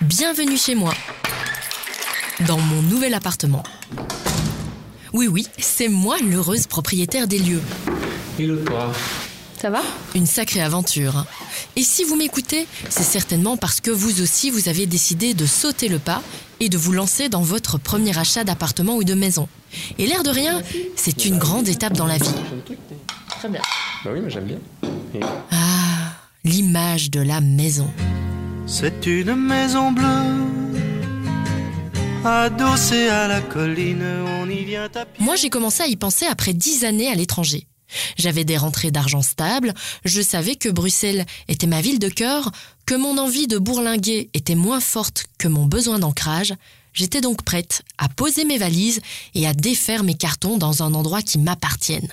Bienvenue chez moi, dans mon nouvel appartement. Oui, oui, c'est moi l'heureuse propriétaire des lieux. Et le toit Ça va? Une sacrée aventure. Et si vous m'écoutez, c'est certainement parce que vous aussi, vous avez décidé de sauter le pas et de vous lancer dans votre premier achat d'appartement ou de maison. Et l'air de rien, c'est une grande étape dans la vie. Très bien. Bah oui, mais j'aime bien. Ah, l'image de la maison. C'est une maison bleue, adossée à la colline, on y vient à. Moi, j'ai commencé à y penser après dix années à l'étranger. J'avais des rentrées d'argent stables, je savais que Bruxelles était ma ville de cœur, que mon envie de bourlinguer était moins forte que mon besoin d'ancrage. J'étais donc prête à poser mes valises et à défaire mes cartons dans un endroit qui m'appartienne.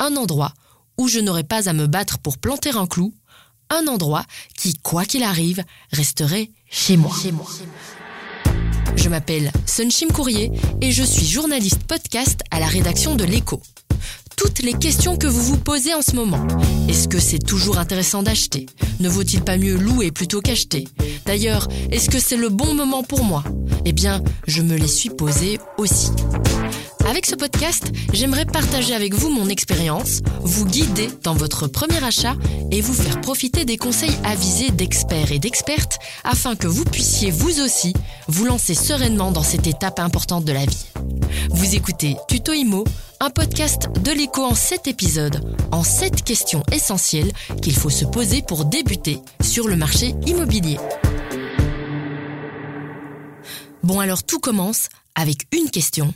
Un endroit où je n'aurais pas à me battre pour planter un clou. Un endroit qui, quoi qu'il arrive, resterait chez moi. Je m'appelle Sunshim Courrier et je suis journaliste podcast à la rédaction de l'Echo. Toutes les questions que vous vous posez en ce moment. Est-ce que c'est toujours intéressant d'acheter? Ne vaut-il pas mieux louer plutôt qu'acheter? D'ailleurs, est-ce que c'est le bon moment pour moi? Eh bien, je me les suis posées aussi. Avec ce podcast, j'aimerais partager avec vous mon expérience, vous guider dans votre premier achat et vous faire profiter des conseils avisés d'experts et d'expertes afin que vous puissiez vous aussi vous lancer sereinement dans cette étape importante de la vie. Vous écoutez Tuto Imo, un podcast de l'écho en 7 épisodes, en 7 questions essentielles qu'il faut se poser pour débuter sur le marché immobilier. Bon alors tout commence avec une question.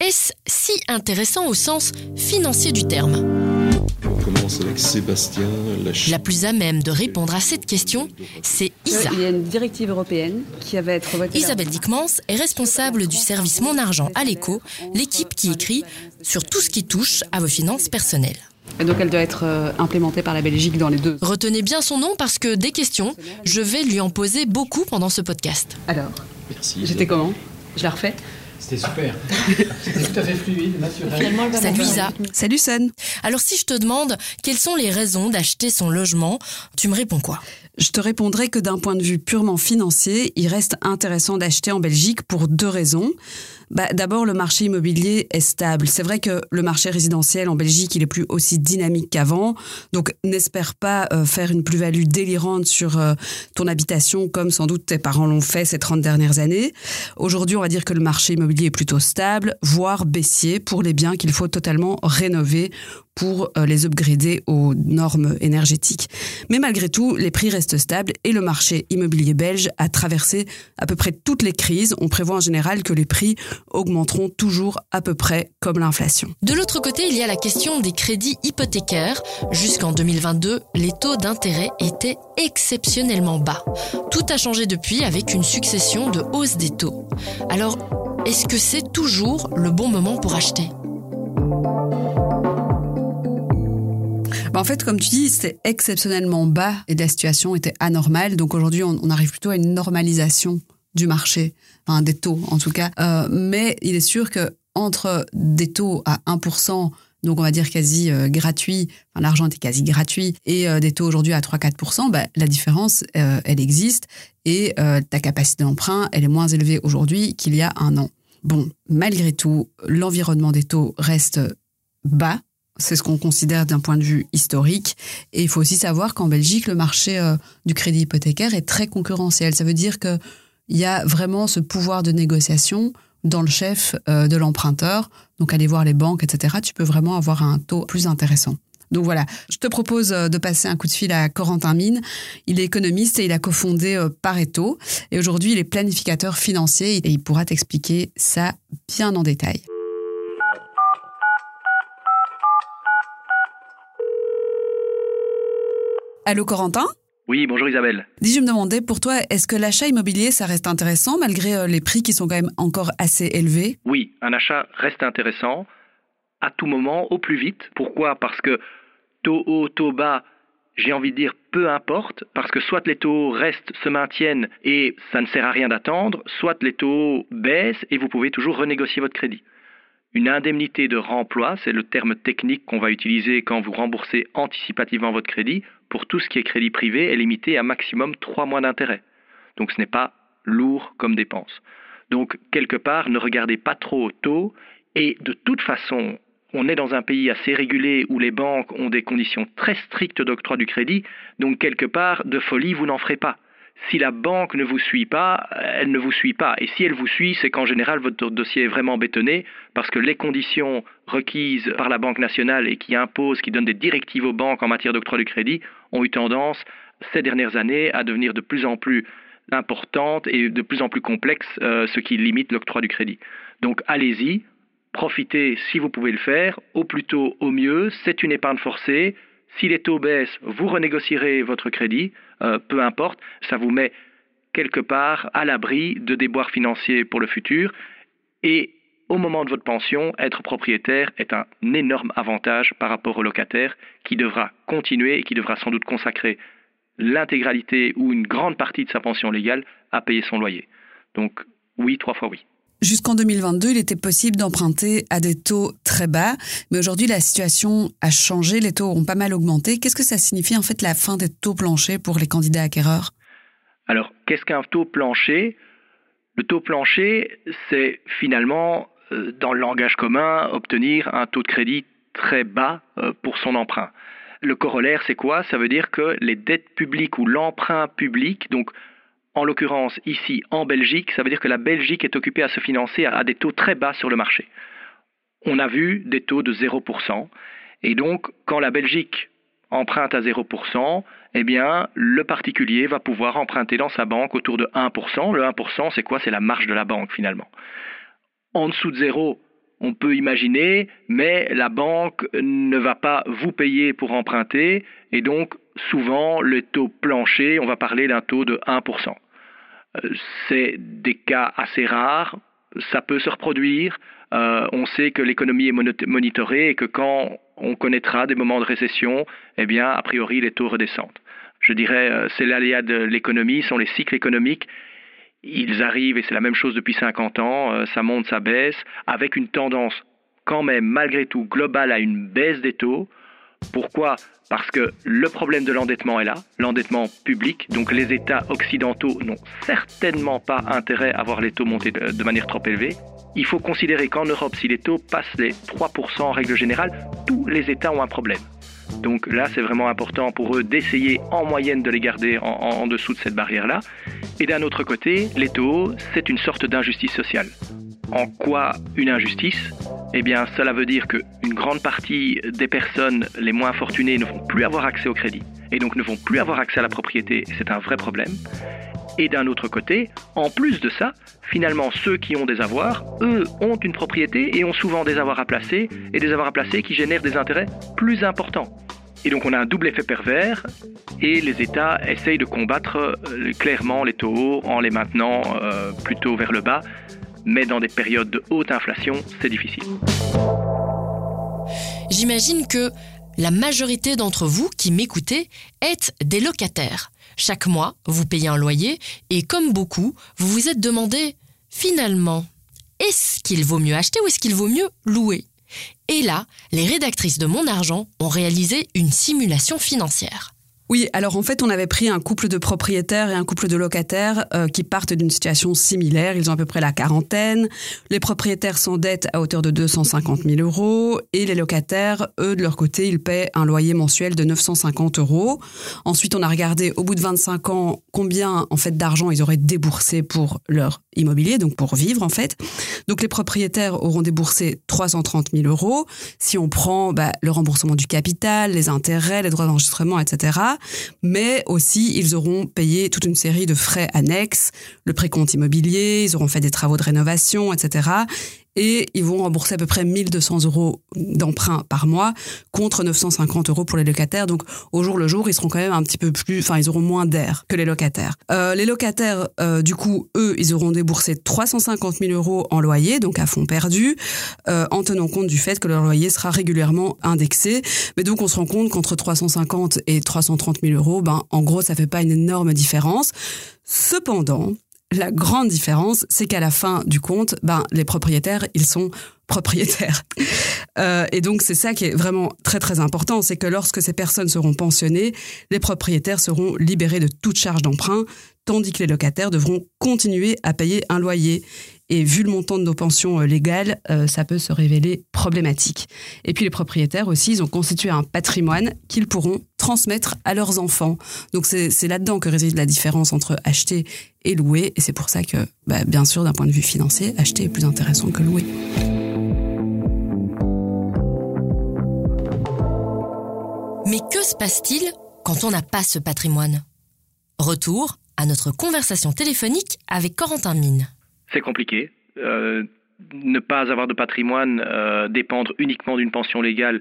Est-ce si intéressant au sens financier du terme On commence avec Sébastien. La plus à même de répondre à cette question, c'est Isa. Il y a une directive européenne qui va être votée. Isabelle Dickmans est responsable du service Mon Argent à l'écho, l'équipe qui écrit sur tout ce qui touche à vos finances personnelles. Et donc elle doit être euh, implémentée par la Belgique dans les deux. Retenez bien son nom parce que des questions, je vais lui en poser beaucoup pendant ce podcast. Alors, Merci. j'étais comment? Je la refais? C'était super. C'était tout à fait fluide, naturel. Salut Isa. Salut Sun Alors si je te demande quelles sont les raisons d'acheter son logement, tu me réponds quoi? Je te répondrai que d'un point de vue purement financier, il reste intéressant d'acheter en Belgique pour deux raisons. Bah, D'abord, le marché immobilier est stable. C'est vrai que le marché résidentiel en Belgique, il est plus aussi dynamique qu'avant. Donc, n'espère pas euh, faire une plus-value délirante sur euh, ton habitation comme sans doute tes parents l'ont fait ces 30 dernières années. Aujourd'hui, on va dire que le marché immobilier est plutôt stable, voire baissier pour les biens qu'il faut totalement rénover pour euh, les upgrader aux normes énergétiques. Mais malgré tout, les prix restent stables et le marché immobilier belge a traversé à peu près toutes les crises. On prévoit en général que les prix augmenteront toujours à peu près comme l'inflation. De l'autre côté, il y a la question des crédits hypothécaires. Jusqu'en 2022, les taux d'intérêt étaient exceptionnellement bas. Tout a changé depuis avec une succession de hausses des taux. Alors, est-ce que c'est toujours le bon moment pour acheter? Bah, en fait, comme tu dis, c'était exceptionnellement bas et la situation était anormale. Donc aujourd'hui, on, arrive plutôt à une normalisation du marché, enfin des taux en tout cas. Euh, mais il est sûr que entre des taux à 1%, donc on va dire quasi euh, gratuit, enfin l'argent était quasi gratuit, et euh, des taux aujourd'hui à 3-4%, bah, la différence, euh, elle existe et ta capacité d'emprunt, elle est moins élevée aujourd'hui qu'il y a un an. Bon, malgré tout, l'environnement des taux reste bas. C'est ce qu'on considère d'un point de vue historique. Et il faut aussi savoir qu'en Belgique, le marché euh, du crédit hypothécaire est très concurrentiel. Ça veut dire qu'il y a vraiment ce pouvoir de négociation dans le chef euh, de l'emprunteur. Donc, aller voir les banques, etc., tu peux vraiment avoir un taux plus intéressant. Donc voilà, je te propose euh, de passer un coup de fil à Corentin Mine. Il est économiste et il a cofondé Pareto. Et aujourd'hui, il est planificateur financier et il pourra t'expliquer ça bien en détail. Allô Corentin Oui, bonjour Isabelle. Dis, je me demandais, pour toi, est-ce que l'achat immobilier, ça reste intéressant malgré euh, les prix qui sont quand même encore assez élevés? Oui, un achat reste intéressant à tout moment, au plus vite. Pourquoi? Parce que taux haut, taux bas, j'ai envie de dire peu importe, parce que soit les taux restent, se maintiennent et ça ne sert à rien d'attendre, soit les taux baissent et vous pouvez toujours renégocier votre crédit. Une indemnité de remploi, c'est le terme technique qu'on va utiliser quand vous remboursez anticipativement votre crédit. Pour tout ce qui est crédit privé, est limitée à maximum 3 mois d'intérêt. donc ce n'est pas lourd comme dépense. Donc, quelque part, ne regardez pas trop au taux, et de toute façon, on est dans un pays assez régulé où les banques ont des conditions très strictes d'octroi du crédit, donc quelque part, de folie, vous n'en ferez pas. Si la banque ne vous suit pas, elle ne vous suit pas. Et si elle vous suit, c'est qu'en général, votre dossier est vraiment bétonné parce que les conditions requises par la Banque nationale et qui imposent, qui donnent des directives aux banques en matière d'octroi du crédit, ont eu tendance, ces dernières années, à devenir de plus en plus importantes et de plus en plus complexes, euh, ce qui limite l'octroi du crédit. Donc allez-y, profitez si vous pouvez le faire, au plus tôt, au mieux, c'est une épargne forcée. Si les taux baissent, vous renégocierez votre crédit, euh, peu importe, ça vous met quelque part à l'abri de déboires financiers pour le futur. Et au moment de votre pension, être propriétaire est un énorme avantage par rapport au locataire qui devra continuer et qui devra sans doute consacrer l'intégralité ou une grande partie de sa pension légale à payer son loyer. Donc oui, trois fois oui. Jusqu'en 2022, il était possible d'emprunter à des taux très bas, mais aujourd'hui la situation a changé, les taux ont pas mal augmenté. Qu'est-ce que ça signifie en fait la fin des taux planchers pour les candidats acquéreurs? Alors, qu'est-ce qu'un taux plancher? Le taux plancher, c'est finalement, euh, dans le langage commun, obtenir un taux de crédit très bas euh, pour son emprunt. Le corollaire, c'est quoi? Ça veut dire que les dettes publiques ou l'emprunt public, donc en l'occurrence ici en Belgique, ça veut dire que la Belgique est occupée à se financer à, des taux très bas sur le marché. On a vu des taux de 0%, et donc quand la Belgique emprunte à 0%, eh bien, le particulier va pouvoir emprunter dans sa banque autour de 1%. Le 1%, c'est quoi? C'est la marge de la banque finalement. En dessous de zéro, on peut imaginer, mais la banque ne va pas vous payer pour emprunter, et donc souvent le taux plancher, on va parler d'un taux de 1%. Euh, c'est des cas assez rares, ça peut se reproduire. Euh, on sait que l'économie est monitorée et que quand on connaîtra des moments de récession, eh bien, a priori, les taux redescendent. Je dirais, euh, c'est l'aléa de l'économie, sont les cycles économiques. Ils arrivent, et c'est la même chose depuis 50 ans, ça monte, ça baisse, avec une tendance quand même, malgré tout, globale à une baisse des taux. Pourquoi? Parce que le problème de l'endettement est là, l'endettement public. Donc les États occidentaux n'ont certainement pas intérêt à voir les taux monter de, manière trop élevée. Il faut considérer qu'en Europe, si les taux passent les 3% en règle générale, tous les États ont un problème. Donc là, c'est vraiment important pour eux d'essayer en moyenne de les garder en, dessous de cette barrière-là. Et d'un autre côté, les taux, c'est une sorte d'injustice sociale. En quoi une injustice? Eh bien, cela veut dire qu'une grande partie des personnes les moins fortunées ne vont plus avoir accès au crédit et donc ne vont plus avoir accès à la propriété. C'est un vrai problème. Et d'un autre côté, en plus de ça, finalement, ceux qui ont des avoirs, eux, ont une propriété et ont souvent des avoirs à placer, et des avoirs à placer qui génèrent des intérêts plus importants. Et donc on a un double effet pervers, et les États essayent de combattre euh, clairement les taux hauts en les maintenant euh, plutôt vers le bas, mais dans des périodes de haute inflation, c'est difficile. J'imagine que la majorité d'entre vous qui m'écoutez êtes des locataires. Chaque mois, vous payez un loyer et comme beaucoup, vous vous êtes demandé, finalement, est-ce qu'il vaut mieux acheter ou est-ce qu'il vaut mieux louer? Et là, les rédactrices de Mon Argent ont réalisé une simulation financière. Oui, alors en fait, on avait pris un couple de propriétaires et un couple de locataires euh, qui partent d'une situation similaire. Ils ont à peu près la quarantaine. Les propriétaires s'endettent à hauteur de 250 000 euros et les locataires, eux, de leur côté, ils paient un loyer mensuel de 950 euros. Ensuite, on a regardé au bout de 25 ans combien en fait d'argent ils auraient déboursé pour leur immobilier, donc pour vivre en fait. Donc les propriétaires auront déboursé 330 000 euros. Si on prend bah, le remboursement du capital, les intérêts, les droits d'enregistrement, etc. Mais aussi, ils auront payé toute une série de frais annexes, le précompte immobilier, ils auront fait des travaux de rénovation, etc et ils vont rembourser à peu près 1200 euros d'emprunt par mois contre 950 euros pour les locataires. Donc au jour le jour, ils seront quand même un petit peu plus, enfin ils auront moins d'air que les locataires. Euh, les locataires, euh, du coup, eux, ils auront déboursé 350 000 euros en loyer, donc à fond perdu, euh, en tenant compte du fait que leur loyer sera régulièrement indexé. Mais donc on se rend compte qu'entre 350 et 330 000 euros, ben en gros ça fait pas une énorme différence. Cependant, La grande différence, c'est qu'à la fin du compte, ben, les propriétaires, ils sont propriétaires. Euh, et donc, c'est ça qui est vraiment très, très important, c'est que lorsque ces personnes seront pensionnées, les propriétaires seront libérés de toute charge d'emprunt, tandis que les locataires devront continuer à payer un loyer. Et vu le montant de nos pensions euh, légales, euh, ça peut se révéler problématique. Et puis les propriétaires aussi, ils ont constitué un patrimoine qu'ils pourront transmettre à leurs enfants. Donc c'est là-dedans que réside la différence entre acheter et louer. Et c'est pour ça que, bah, bien sûr, d'un point de vue financier, acheter est plus intéressant que louer. Mais que se passe-t-il quand on n'a pas ce patrimoine? Retour à notre conversation téléphonique avec Corentin Mine. C'est compliqué. Euh, ne pas avoir de patrimoine, euh, dépendre uniquement d'une pension légale,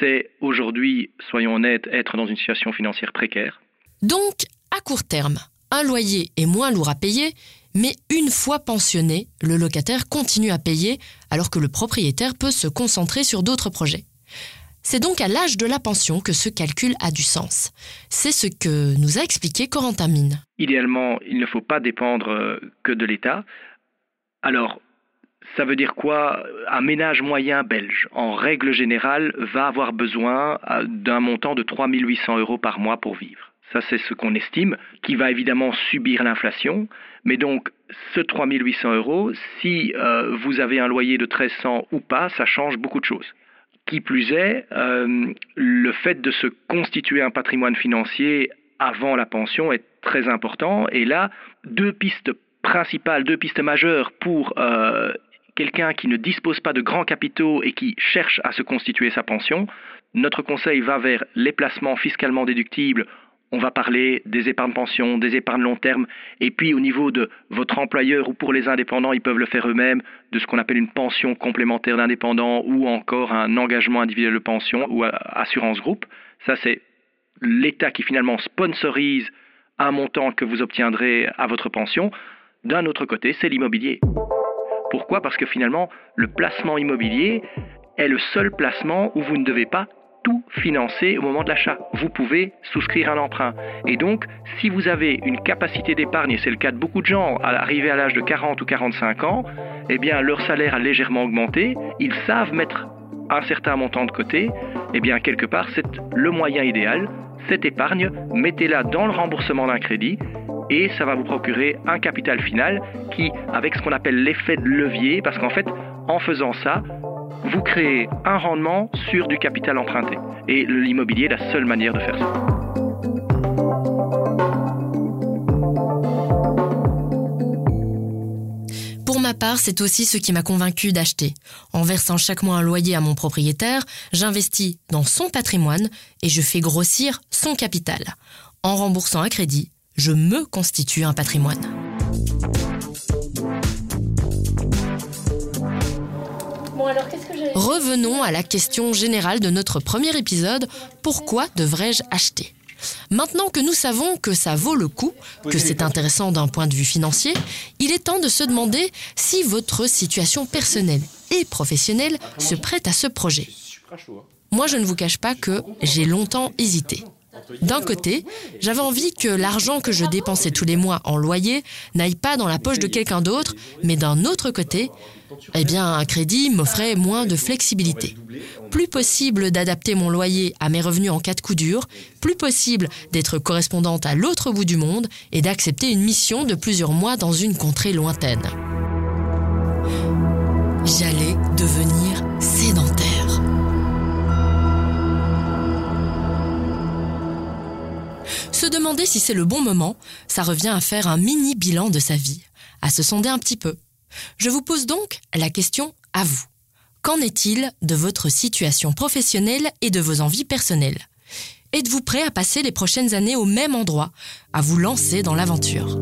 c'est aujourd'hui, soyons honnêtes, être dans une situation financière précaire. Donc, à court terme, un loyer est moins lourd à payer, mais une fois pensionné, le locataire continue à payer alors que le propriétaire peut se concentrer sur d'autres projets. C'est donc à l'âge de la pension que ce calcul a du sens. C'est ce que nous a expliqué Corentin Mine. Idéalement, il ne faut pas dépendre euh, que de l'État. Alors, ça veut dire quoi? Un ménage moyen belge, en règle générale, va avoir besoin euh, d'un montant de 3800 euros par mois pour vivre. Ça, c'est ce qu'on estime, qui va évidemment subir l'inflation. Mais donc, ce 3800 euros, si euh, vous avez un loyer de 1300 ou pas, ça change beaucoup de choses. Qui plus est, euh, le fait de se constituer un patrimoine financier avant la pension est très important. Et là, deux pistes principales, deux pistes majeures pour euh, quelqu'un qui ne dispose pas de grands capitaux et qui cherche à se constituer sa pension. Notre conseil va vers les placements fiscalement déductibles on va parler des épargnes pension, des épargnes long terme, et puis au niveau de votre employeur ou pour les indépendants, ils peuvent le faire eux-mêmes, de ce qu'on appelle une pension complémentaire d'indépendant ou encore un engagement individuel de pension ou assurance groupe. Ça, c'est l'État qui finalement sponsorise un montant que vous obtiendrez à votre pension. D'un autre côté, c'est l'immobilier. Pourquoi? Parce que finalement, le placement immobilier est le seul placement où vous ne devez pas tout financer au moment de l'achat. Vous pouvez souscrire un emprunt. Et donc, si vous avez une capacité d'épargne, et c'est le cas de beaucoup de gens, à arriver à l'âge de 40 ou 45 ans, eh bien, leur salaire a légèrement augmenté, ils savent mettre un certain montant de côté, eh bien, quelque part, c'est le moyen idéal. Cette épargne, mettez-la dans le remboursement d'un crédit et ça va vous procurer un capital final qui, avec ce qu'on appelle l'effet de levier, parce qu'en fait, en faisant ça, vous créez un rendement sur du capital emprunté. Et l'immobilier est la seule manière de faire ça. Pour ma part, c'est aussi ce qui m'a convaincu d'acheter. En versant chaque mois un loyer à mon propriétaire, j'investis dans son patrimoine et je fais grossir son capital. En remboursant un crédit, je me constitue un patrimoine. Revenons à la question générale de notre premier épisode, pourquoi devrais-je acheter? Maintenant que nous savons que ça vaut le coup, que c'est intéressant d'un point de vue financier, il est temps de se demander si votre situation personnelle et professionnelle se prête à ce projet. Moi, je ne vous cache pas que j'ai longtemps hésité. D'un côté, j'avais envie que l'argent que je dépensais tous les mois en loyer n'aille pas dans la poche de quelqu'un d'autre, mais d'un autre côté, eh bien, un crédit m'offrait moins de flexibilité. Plus possible d'adapter mon loyer à mes revenus en cas de coup dur, plus possible d'être correspondante à l'autre bout du monde et d'accepter une mission de plusieurs mois dans une contrée lointaine. J'allais devenir demander si c'est le bon moment, ça revient à faire un mini bilan de sa vie, à se sonder un petit peu. Je vous pose donc la question à vous. Qu'en est-il de votre situation professionnelle et de vos envies personnelles? Êtes-vous prêt à passer les prochaines années au même endroit, à vous lancer dans l'aventure?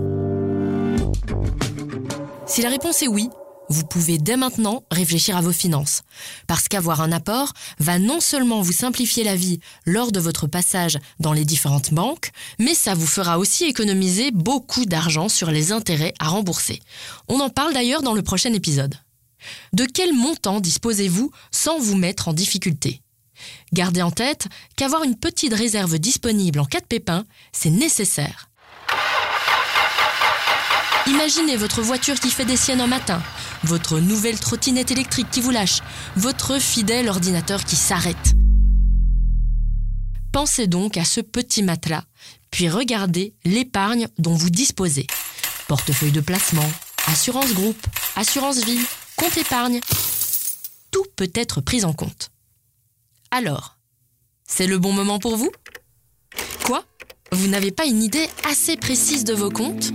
Si la réponse est oui, vous pouvez dès maintenant réfléchir à vos finances. Parce qu'avoir un apport va non seulement vous simplifier la vie lors de votre passage dans les différentes banques, mais ça vous fera aussi économiser beaucoup d'argent sur les intérêts à rembourser. On en parle d'ailleurs dans le prochain épisode. De quel montant disposez-vous sans vous mettre en difficulté? Gardez en tête qu'avoir une petite réserve disponible en cas de pépin, c'est nécessaire. Imaginez votre voiture qui fait des siennes un matin, votre nouvelle trottinette électrique qui vous lâche, votre fidèle ordinateur qui s'arrête. Pensez donc à ce petit matelas, puis regardez l'épargne dont vous disposez. Portefeuille de placement, assurance groupe, assurance vie, compte épargne. Tout peut être pris en compte. Alors, c'est le bon moment pour vous? Quoi? Vous n'avez pas une idée assez précise de vos comptes?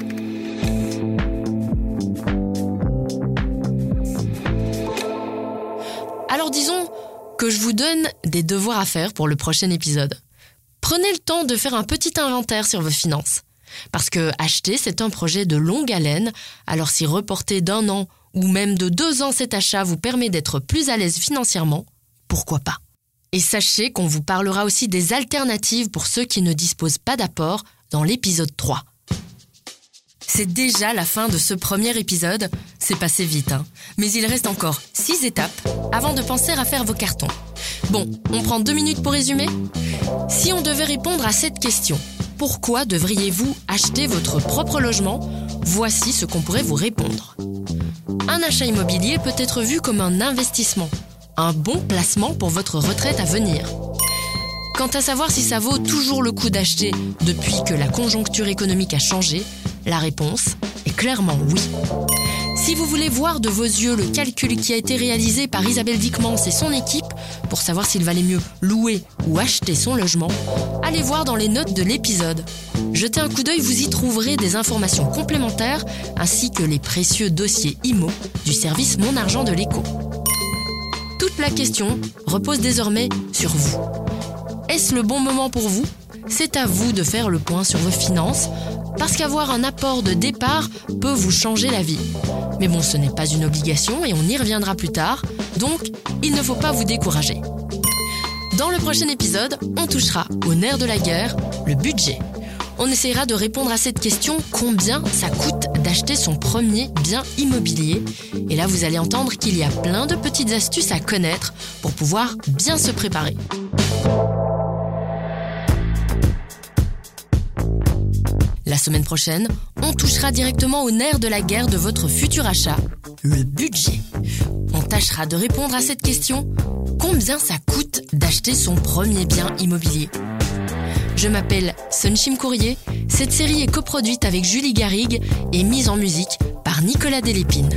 Alors disons que je vous donne des devoirs à faire pour le prochain épisode. Prenez le temps de faire un petit inventaire sur vos finances. Parce que acheter, c'est un projet de longue haleine, alors si reporter d'un an ou même de deux ans cet achat vous permet d'être plus à l'aise financièrement, pourquoi pas? Et sachez qu'on vous parlera aussi des alternatives pour ceux qui ne disposent pas d'apport dans l'épisode 3. C'est déjà la fin de ce premier épisode. C'est passé vite, hein. Mais il reste encore six étapes avant de penser à faire vos cartons. Bon, on prend deux minutes pour résumer? Si on devait répondre à cette question, pourquoi devriez-vous acheter votre propre logement? Voici ce qu'on pourrait vous répondre. Un achat immobilier peut être vu comme un investissement, un bon placement pour votre retraite à venir. Quant à savoir si ça vaut toujours le coup d'acheter depuis que la conjoncture économique a changé, la réponse est clairement oui. Si vous voulez voir de vos yeux le calcul qui a été réalisé par Isabelle Dickmans et son équipe pour savoir s'il valait mieux louer ou acheter son logement, allez voir dans les notes de l'épisode. Jetez un coup d'œil, vous y trouverez des informations complémentaires ainsi que les précieux dossiers IMO du service Mon Argent de l'écho. Toute la question repose désormais sur vous. Est-ce le bon moment pour vous? C'est à vous de faire le point sur vos finances parce qu'avoir un apport de départ peut vous changer la vie. Mais bon, ce n'est pas une obligation et on y reviendra plus tard, donc il ne faut pas vous décourager. Dans le prochain épisode, on touchera au nerf de la guerre, le budget. On essaiera de répondre à cette question combien ça coûte d'acheter son premier bien immobilier? Et là, vous allez entendre qu'il y a plein de petites astuces à connaître pour pouvoir bien se préparer. La semaine prochaine, on touchera directement au nerf de la guerre de votre futur achat, le budget. On tâchera de répondre à cette question, combien ça coûte d'acheter son premier bien immobilier? Je m'appelle Sunshim Courrier, cette série est coproduite avec Julie Garrigue et mise en musique par Nicolas Delépine.